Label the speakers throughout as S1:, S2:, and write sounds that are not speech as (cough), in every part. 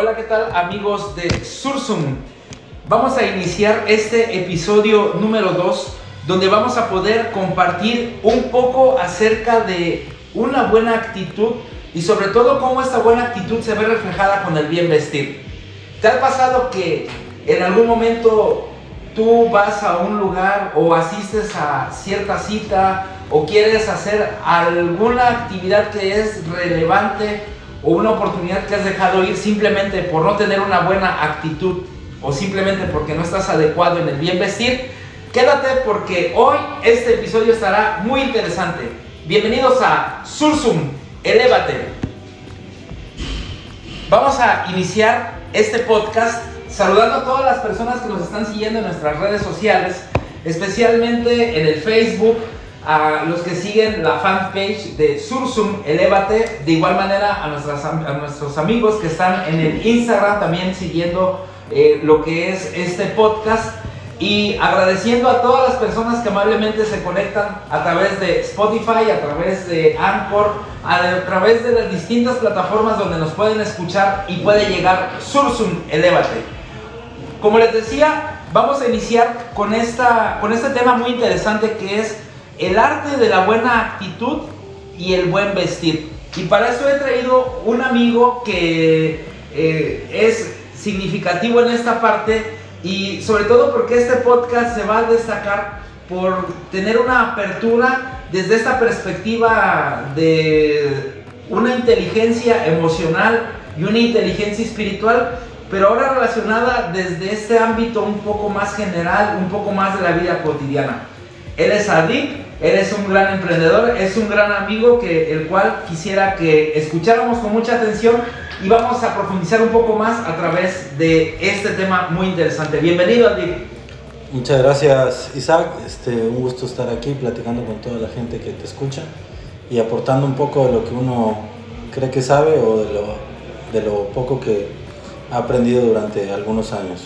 S1: Hola, ¿qué tal amigos de Sursum? Vamos a iniciar este episodio número 2 donde vamos a poder compartir un poco acerca de una buena actitud y sobre todo cómo esta buena actitud se ve reflejada con el bien vestir. ¿Te ha pasado que en algún momento tú vas a un lugar o asistes a cierta cita o quieres hacer alguna actividad que es relevante o una oportunidad que has dejado ir simplemente por no tener una buena actitud o simplemente porque no estás adecuado en el bien vestir, quédate porque hoy este episodio estará muy interesante. Bienvenidos a Sursum, Elévate. Vamos a iniciar este podcast saludando a todas las personas que nos están siguiendo en nuestras redes sociales, especialmente en el Facebook, a los que siguen la fanpage de Sursum Elévate, de igual manera a, nuestros amigos que están en el Instagram también siguiendo eh, lo que es este podcast y agradeciendo a todas las personas que amablemente se conectan a través de Spotify, a través de Anchor, a través de las distintas plataformas donde nos pueden escuchar y puede llegar Sursum Elévate. Como les decía, vamos a iniciar con, esta, con este tema muy interesante que es el arte de la buena actitud y el buen vestir. Y para eso he traído un amigo que eh, es significativo en esta parte y sobre todo porque este podcast se va a destacar por tener una apertura desde esta perspectiva de una inteligencia emocional y una inteligencia espiritual, pero ahora relacionada desde este ámbito un poco más general, un poco más de la vida cotidiana. Él es Adip, él es un gran emprendedor, es un gran amigo que el cual quisiera que escucháramos con mucha atención y vamos a profundizar un poco más a través de este tema muy interesante. Bienvenido, Adip.
S2: Muchas gracias, Isaac. Este, un gusto estar aquí platicando con toda la gente que te escucha y aportando un poco de lo que uno cree que sabe o de lo, de lo poco que ha aprendido durante algunos años.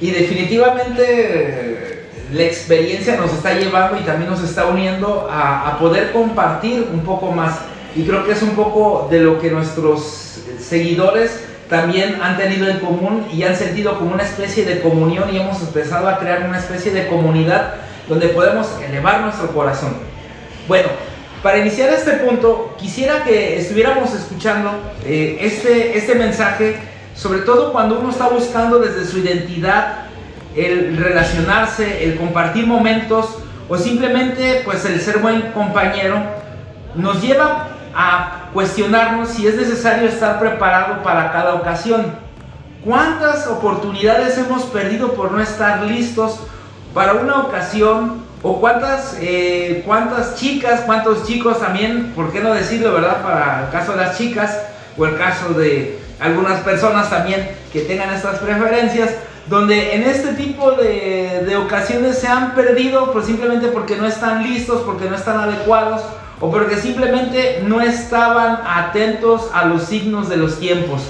S1: Y definitivamente la experiencia nos está llevando y también nos está uniendo a, poder compartir un poco más. Y creo que es un poco de lo que nuestros seguidores también han tenido en común y han sentido como una especie de comunión y hemos empezado a crear una especie de comunidad donde podemos elevar nuestro corazón. Bueno, para iniciar este punto, quisiera que estuviéramos escuchando eh, este, este mensaje, sobre todo cuando uno está buscando desde su identidad el relacionarse, el compartir momentos o simplemente pues el ser buen compañero nos lleva a cuestionarnos si es necesario estar preparado para cada ocasión. ¿Cuántas oportunidades hemos perdido por no estar listos para una ocasión? ¿O cuántas, eh, cuántas chicas, cuántos chicos también, por qué no decirlo, verdad? Para el caso de las chicas o el caso de algunas personas también que tengan estas preferencias, donde en este tipo de, de, ocasiones se han perdido pues simplemente porque no están listos, porque no están adecuados o porque simplemente no estaban atentos a los signos de los tiempos.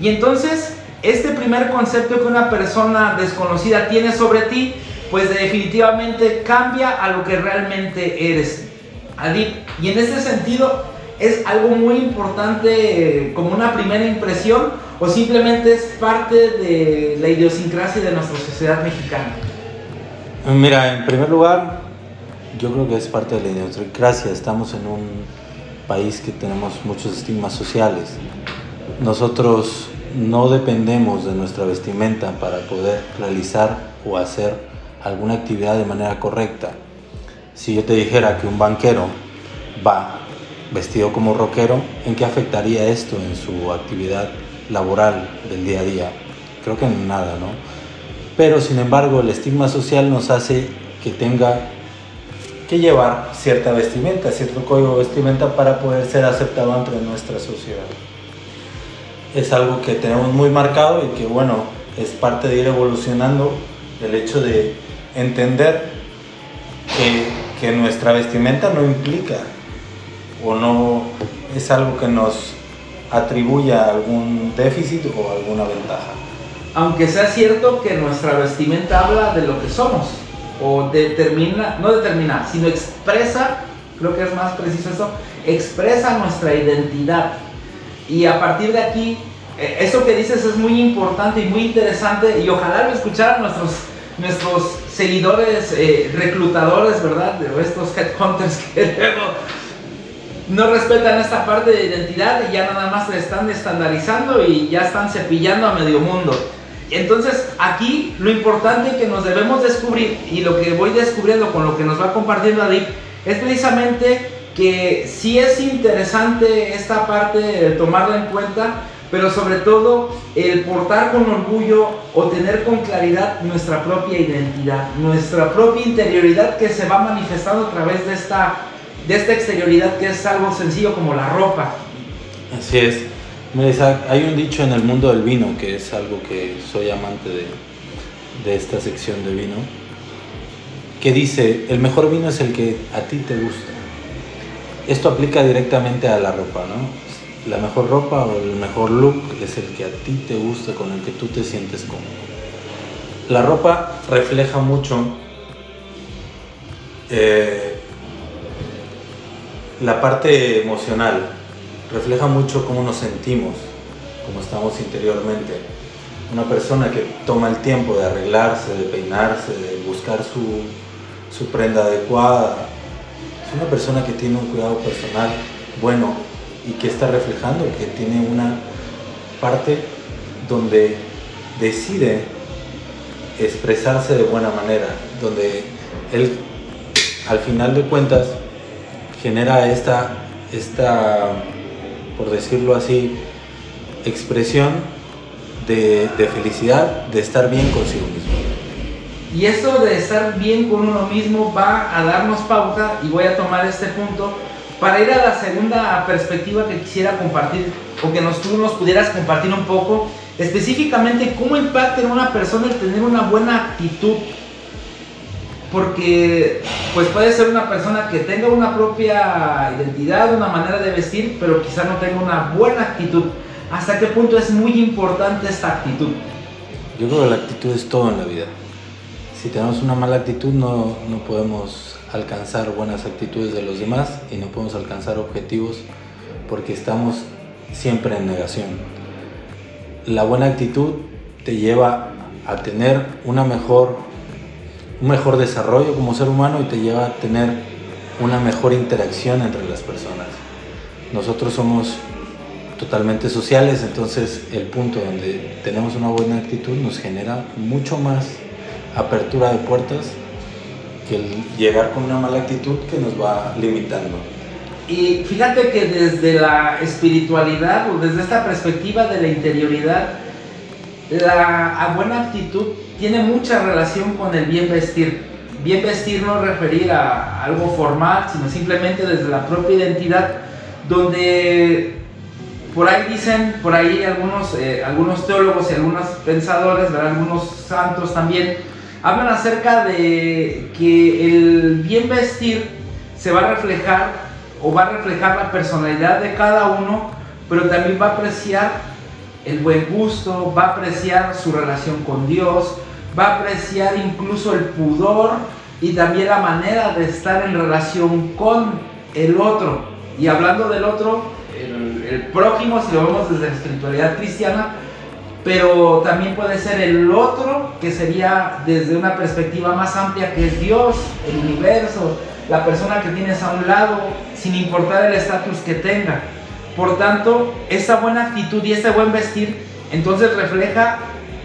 S1: Y entonces este primer concepto que una persona desconocida tiene sobre ti, pues definitivamente cambia a lo que realmente eres. Y en este sentido es algo muy importante como una primera impresión o simplemente es parte de la idiosincrasia de nuestra sociedad mexicana?
S2: Mira, en primer lugar, yo creo que es parte de la idiosincrasia. Estamos en un país que tenemos muchos estigmas sociales. Nosotros no dependemos de nuestra vestimenta para poder realizar o hacer alguna actividad de manera correcta. Si yo te dijera que un banquero va vestido como rockero, ¿en qué afectaría esto en su actividad laboral del día a día? Creo que nada, ¿no? Pero sin embargo el estigma social nos hace que tenga que llevar cierta vestimenta, cierto código de vestimenta para poder ser aceptado ante nuestra sociedad. Es algo que tenemos muy marcado y que bueno, es parte de ir evolucionando el hecho de entender que, que nuestra vestimenta no implica o no es algo que nos atribuya algún déficit o alguna ventaja.
S1: Aunque sea cierto que nuestra vestimenta habla de lo que somos, o determina, no determina, sino expresa, creo que es más preciso eso, expresa nuestra identidad. Y a partir de aquí eh, eso que dices es muy importante y muy interesante y ojalá lo escucharan nuestros, nuestros seguidores eh, reclutadores, ¿verdad? De estos headhunters que (laughs) luego no respetan esta parte de identidad y ya nada más se están estandarizando y ya están cepillando a medio mundo. Entonces aquí lo importante que nos debemos descubrir y lo que voy descubriendo con lo que nos va compartiendo Adip es precisamente que sí es interesante esta parte tomarla en cuenta, pero sobre todo el portar con orgullo o tener con claridad nuestra propia identidad, nuestra propia interioridad que se va manifestando a través de esta, de esta exterioridad que es algo sencillo como la ropa.
S2: Así es. Hay un dicho en el mundo del vino, que es algo que soy amante de, de esta sección de vino, que dice, el mejor vino es el que a ti te gusta. Esto aplica directamente a la ropa, ¿no? La mejor ropa o el mejor look es el que a ti te gusta, con el que tú te sientes cómodo. La ropa refleja mucho eh, la parte emocional, refleja mucho cómo nos sentimos, cómo estamos interiormente. Una persona que toma el tiempo de arreglarse, de peinarse, de buscar su, su prenda adecuada, es una persona que tiene un cuidado personal bueno y que está reflejando que tiene una parte donde decide expresarse de buena manera, donde él al final de cuentas genera esta, esta por decirlo así, expresión de, de felicidad, de estar bien consigo mismo.
S1: Y eso de estar bien con uno mismo va a darnos pauta, y voy a tomar este punto, para ir a la segunda perspectiva que quisiera compartir, o que nos, tú nos pudieras compartir un poco, específicamente cómo impacta en una persona el tener una buena actitud. Porque pues puede ser una persona que tenga una propia identidad, una manera de vestir, pero quizá no tenga una buena actitud. ¿Hasta qué punto es muy importante esta actitud?
S2: Yo creo que la actitud es todo en la vida si tenemos una mala actitud no, no, podemos alcanzar buenas actitudes de los demás y no podemos alcanzar objetivos porque estamos siempre en negación. La buena actitud te lleva a tener una mejor, un mejor desarrollo como ser humano y te lleva a tener una mejor interacción entre las personas. Nosotros somos totalmente sociales, entonces el punto donde tenemos una buena actitud nos genera mucho más apertura de puertas que el llegar con una mala actitud que nos va limitando.
S1: Y fíjate que desde la espiritualidad o desde esta perspectiva de la interioridad, la buena actitud tiene mucha relación con el bien vestir. Bien vestir no referir a algo formal, sino simplemente desde la propia identidad, donde por ahí dicen, por ahí algunos, eh, algunos teólogos y algunos pensadores, algunos santos también, hablan acerca de que el bien vestir se va a reflejar o va a reflejar la personalidad de cada uno, pero también va a apreciar el buen gusto, va a apreciar su relación con Dios, va a apreciar incluso el pudor y también la manera de estar en relación con el otro. Y hablando del otro, el, prójimo, si lo vemos desde la espiritualidad cristiana, pero también puede ser el otro, que sería desde una perspectiva más amplia, que es Dios, el universo, la persona que tienes a un lado, sin importar el estatus que tenga. Por tanto, esa buena actitud y ese buen vestir, entonces refleja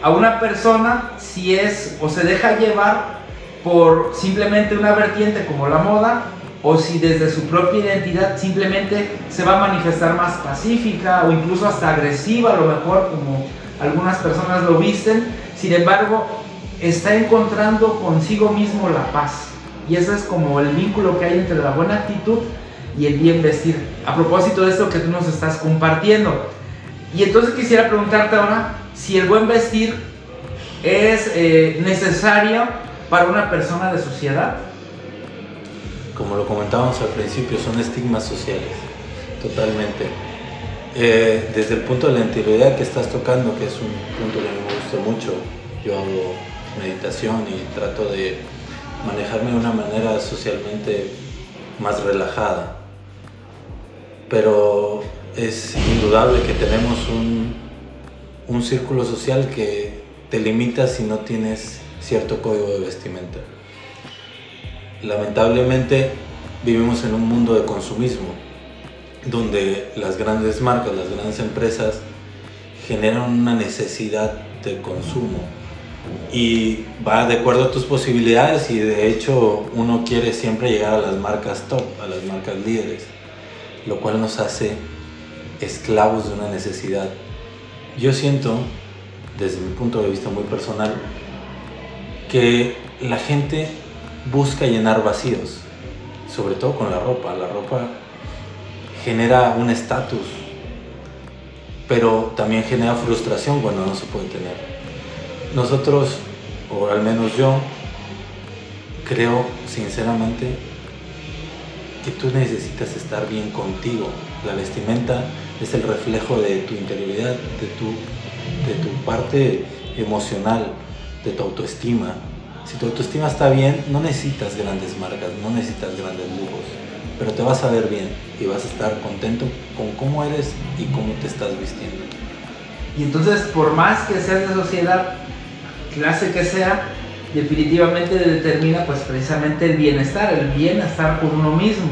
S1: a una persona si es o se deja llevar por simplemente una vertiente como la moda, o si desde su propia identidad simplemente se va a manifestar más pacífica o incluso hasta agresiva a lo mejor como algunas personas lo visten, sin embargo, está encontrando consigo mismo la paz. Y ese es como el vínculo que hay entre la buena actitud y el bien vestir. A propósito de esto que tú nos estás compartiendo. Y entonces quisiera preguntarte ahora si el buen vestir es eh, necesario para una persona de sociedad.
S2: Como lo comentábamos al principio, son estigmas sociales, totalmente. Eh, desde el punto de la interioridad que estás tocando, que es un punto que me gusta mucho, yo hago meditación y trato de manejarme de una manera socialmente más relajada. Pero es indudable que tenemos un, un círculo social que te limita si no tienes cierto código de vestimenta. Lamentablemente vivimos en un mundo de consumismo, donde las grandes marcas, las grandes empresas generan una necesidad de consumo y va de acuerdo a tus posibilidades y de hecho uno quiere siempre llegar a las marcas top, a las marcas líderes, lo cual nos hace esclavos de una necesidad. Yo siento, desde mi punto de vista muy personal, que la gente busca llenar vacíos, sobre todo con la ropa. La ropa genera un estatus, pero también genera frustración cuando no se puede tener nosotros, o al menos yo, creo sinceramente que tú necesitas estar bien contigo. La vestimenta es el reflejo de tu interioridad, de tu, de tu parte emocional, de tu autoestima. Si tu autoestima está bien, no necesitas grandes marcas, no necesitas grandes lujos, pero te vas a ver bien y vas a estar contento con cómo eres y cómo te estás vistiendo.
S1: Y entonces, por más que seas de sociedad, clase que sea, definitivamente determina pues precisamente el bienestar, el bienestar por uno mismo.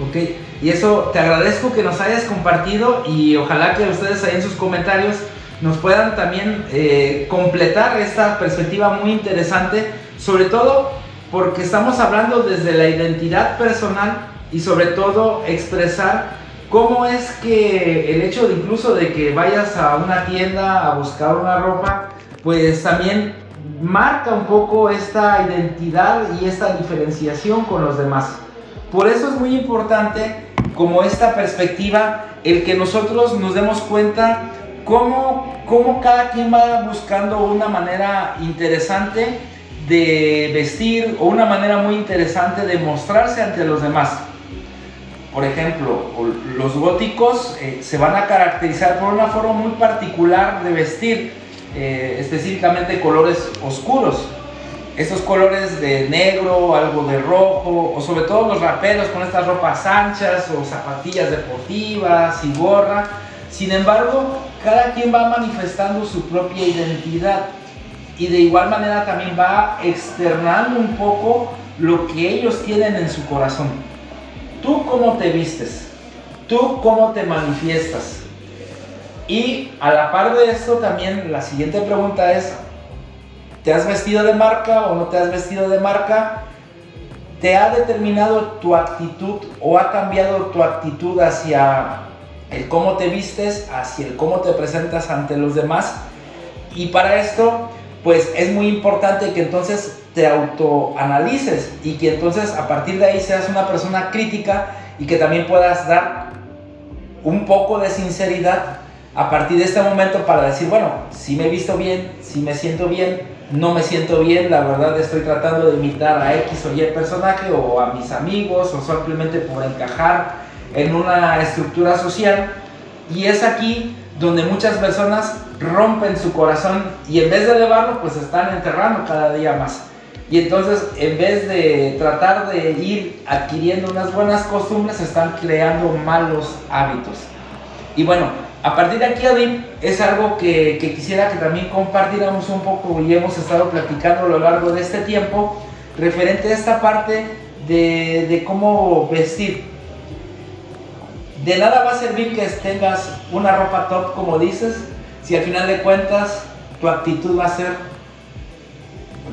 S1: ¿ok? Y eso te agradezco que nos hayas compartido y ojalá que ustedes ahí en sus comentarios nos puedan también eh, completar esta perspectiva muy interesante, sobre todo porque estamos hablando desde la identidad personal y sobre todo expresar cómo es que el hecho de incluso de que vayas a una tienda a buscar una ropa, pues también marca un poco esta identidad y esta diferenciación con los demás. Por eso es muy importante como esta perspectiva, el que nosotros nos demos cuenta cómo, cómo cada quien va buscando una manera interesante de vestir o una manera muy interesante de mostrarse ante los demás. Por ejemplo, los góticos eh, se van a caracterizar por una forma muy particular de vestir eh, específicamente colores oscuros. Estos colores de negro, algo de rojo, o sobre todo los raperos con estas ropas anchas o zapatillas deportivas y gorra. Sin embargo, cada quien va manifestando su propia identidad y de igual manera también va externando un poco lo que ellos tienen en su corazón. ¿Tú cómo te vistes? ¿Tú cómo te manifiestas? Y a la par de esto también la siguiente pregunta es, ¿te has vestido de marca o no te has vestido de marca? ¿Te ha determinado tu actitud o ha cambiado tu actitud hacia el cómo te vistes, hacia el cómo te presentas ante los demás? Y para esto, pues es muy importante que entonces te autoanalices y que entonces a partir de ahí seas una persona crítica y que también puedas dar un poco de sinceridad a partir de este momento para decir, bueno, si me he visto bien, si me siento bien, no me siento bien, la verdad estoy tratando de imitar a X o Y personaje o a mis amigos o simplemente por encajar en una estructura social. Y es aquí donde muchas personas rompen su corazón y en vez de elevarlo, pues están enterrando cada día más. Y entonces, en vez de tratar de ir adquiriendo unas buenas costumbres, están creando malos hábitos. Y bueno, a partir de aquí, Adin, es algo que, quisiera que también compartiéramos un poco y hemos estado platicando a lo largo de este tiempo, referente a esta parte de, de cómo vestir. De nada va a servir que tengas una ropa top, como dices, si al final de cuentas tu actitud va a ser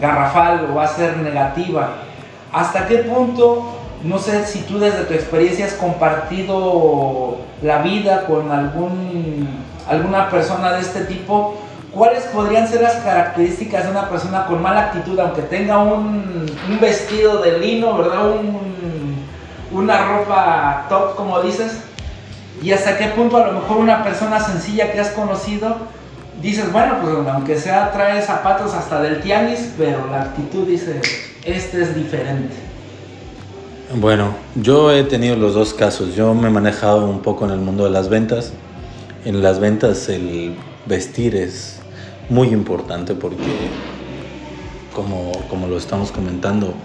S1: garrafal o va a ser negativa. ¿Hasta qué punto no sé si tú desde tu experiencia has compartido la vida con algún, alguna persona de este tipo. ¿Cuáles podrían ser las características de una persona con mala actitud, aunque tenga un, vestido de lino, ¿verdad? una ropa top, como dices. Y hasta qué punto a lo mejor una persona sencilla que has conocido, dices, bueno, pues aunque sea trae zapatos hasta del tianguis, pero la actitud dice, este es diferente.
S2: Bueno, yo he tenido los dos casos. Yo me he manejado un poco en el mundo de las ventas. En las ventas el vestir es muy importante porque, como, como lo estamos comentando,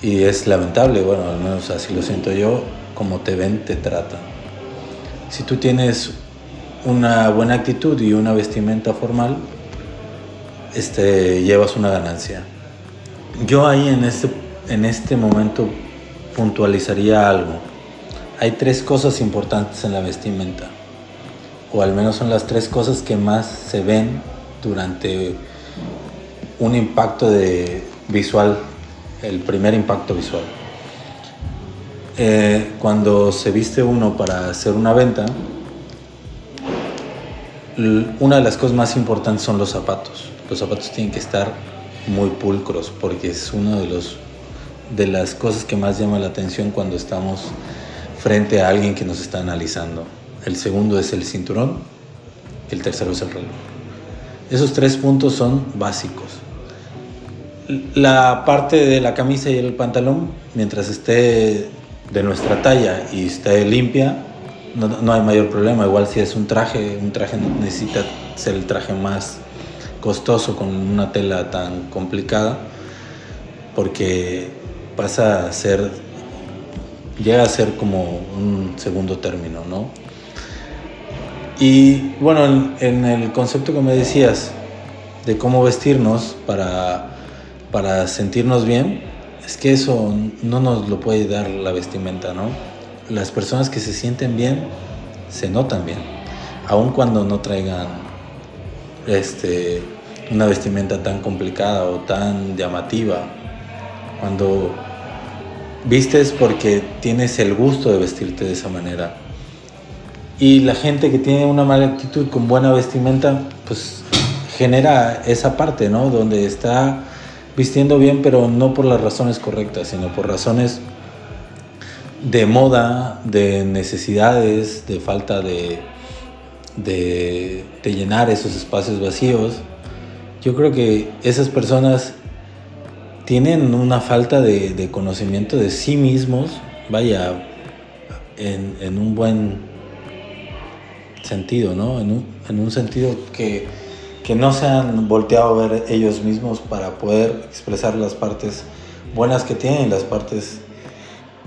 S2: y es lamentable, bueno, al menos así lo siento yo, como te ven, te tratan. Si tú tienes una buena actitud y una vestimenta formal, este, llevas una ganancia. Yo ahí en este, en este momento puntualizaría algo. Hay tres cosas importantes en la vestimenta, o al menos son las tres cosas que más se ven durante un impacto de visual, el primer impacto visual. Eh, cuando se viste uno para hacer una venta, una de las cosas más importantes son los zapatos. Los zapatos tienen que estar muy pulcros porque es una de, los, de las cosas que más llama la atención cuando estamos frente a alguien que nos está analizando. El segundo es el cinturón, el tercero es el reloj. Esos tres puntos son básicos. La parte de la camisa y el pantalón, mientras esté de nuestra talla y esté limpia, no, hay mayor problema. Igual si es un traje, un traje necesita ser el traje más costoso con una tela tan complicada, porque pasa a ser, llega a ser como un segundo término, ¿no? Y bueno, en, el concepto que me decías de cómo vestirnos para, para sentirnos bien, es que eso no nos lo puede dar la vestimenta, ¿no? Las personas que se sienten bien se notan bien, aun cuando no traigan este, una vestimenta tan complicada o tan llamativa. Cuando vistes porque tienes el gusto de vestirte de esa manera y la gente que tiene una mala actitud con buena vestimenta, pues genera esa parte, ¿no? Donde está vistiendo bien, pero no por las razones correctas, sino por razones de moda, de necesidades, de falta de, de, llenar esos espacios vacíos. Yo creo que esas personas tienen una falta de, conocimiento de sí mismos, vaya, en, un buen sentido, ¿no? En un, en un sentido que, que, no se han volteado a ver ellos mismos para poder expresar las partes buenas que tienen las partes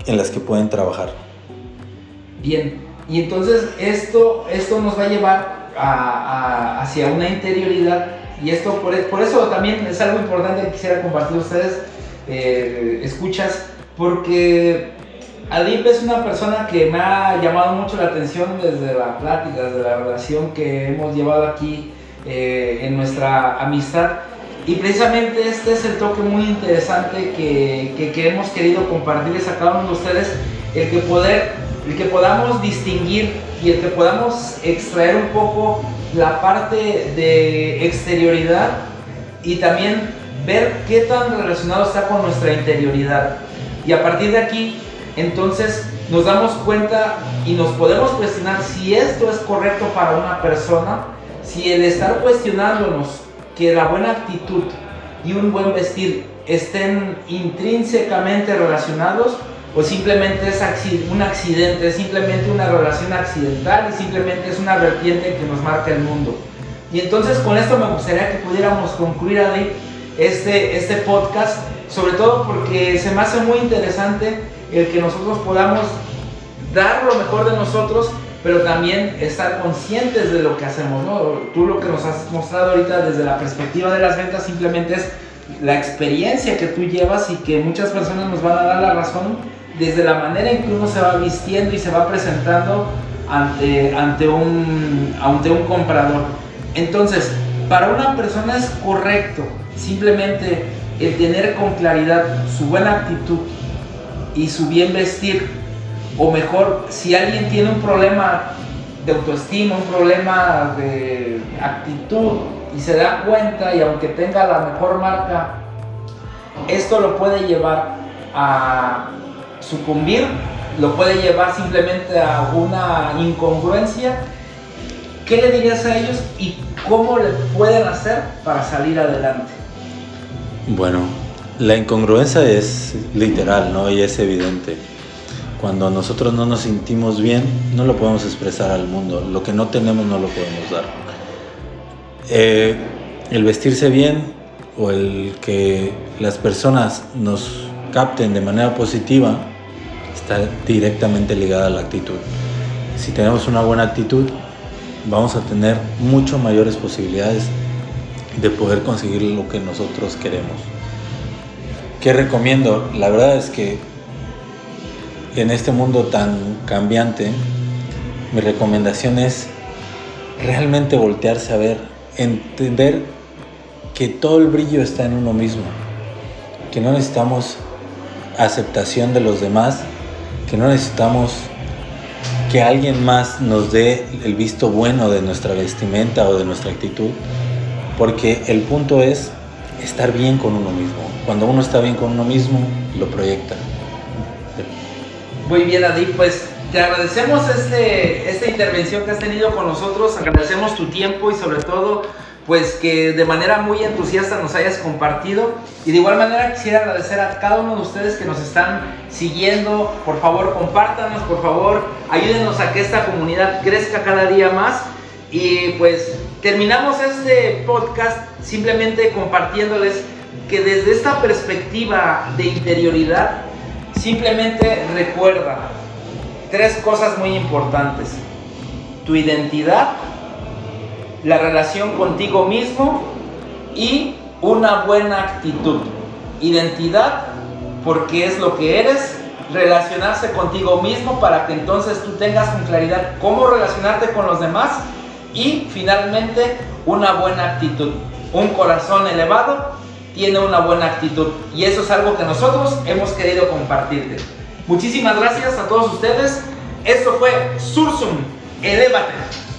S2: en las que pueden trabajar.
S1: Bien, y entonces esto, esto nos va a llevar hacia una interioridad y esto por, eso también es algo importante que quisiera compartir a ustedes, eh, escuchas, porque Adip es una persona que me ha llamado mucho la atención desde la plática, desde la relación que hemos llevado aquí eh, en nuestra amistad. Y precisamente este es el toque muy interesante que, que, hemos querido compartirles a cada uno de ustedes, el que, poder, el que podamos distinguir y el que podamos extraer un poco la parte de exterioridad y también ver qué tan relacionado está con nuestra interioridad. Y a partir de aquí entonces nos damos cuenta y nos podemos cuestionar si esto es correcto para una persona, si el estar cuestionándonos que la buena actitud y un buen vestir estén intrínsecamente relacionados o simplemente es un accidente, es simplemente una relación accidental y simplemente es una vertiente que nos marca el mundo. Y entonces con esto me gustaría que pudiéramos concluir, este, este podcast, sobre todo porque se me hace muy interesante el que nosotros podamos dar lo mejor de nosotros, pero también estar conscientes de lo que hacemos. Tú lo que nos has mostrado ahorita desde la perspectiva de las ventas simplemente es la experiencia que tú llevas y que muchas personas nos van a dar la razón desde la manera en que uno se va vistiendo y se va presentando ante, ante, un, ante un comprador. Entonces, para una persona es correcto simplemente el tener con claridad su buena actitud, y su bien vestir. O mejor, si alguien tiene un problema de autoestima, un problema de actitud y se da cuenta y aunque tenga la mejor marca, esto lo puede llevar a sucumbir, lo puede llevar simplemente a una incongruencia. ¿Qué le dirías a ellos y cómo le pueden hacer para salir adelante?
S2: Bueno, la incongruencia es literal, ¿no? Y es evidente. Cuando nosotros no nos sentimos bien, no lo podemos expresar al mundo. Lo que no tenemos no lo podemos dar. Eh, el vestirse bien o el que las personas nos capten de manera positiva está directamente ligada a la actitud. Si tenemos una buena actitud, vamos a tener mucho mayores posibilidades de poder conseguir lo que nosotros queremos. ¿Qué recomiendo? La verdad es que en este mundo tan cambiante, mi recomendación es realmente voltearse a ver, entender que todo el brillo está en uno mismo, que no necesitamos aceptación de los demás, que no necesitamos que alguien más nos dé el visto bueno de nuestra vestimenta o de nuestra actitud, porque el punto es estar bien con uno mismo. Cuando uno está bien con uno mismo, lo proyecta.
S1: Muy bien, Adi, pues te agradecemos este, esta intervención que has tenido con nosotros, agradecemos tu tiempo y sobre todo pues que de manera muy entusiasta nos hayas compartido. Y de igual manera quisiera agradecer a cada uno de ustedes que nos están siguiendo. Por favor, compártanos, por favor, ayúdenos a que esta comunidad crezca cada día más. Y pues terminamos este podcast simplemente compartiéndoles que desde esta perspectiva de interioridad, simplemente recuerda tres cosas muy importantes. Tu identidad, la relación contigo mismo y una buena actitud. Identidad porque es lo que eres, relacionarse contigo mismo para que entonces tú tengas con claridad cómo relacionarte con los demás y finalmente una buena actitud. Un corazón elevado tiene una buena actitud y eso es algo que nosotros hemos querido compartirte. Muchísimas gracias a todos ustedes. Esto fue Sursum, elevate.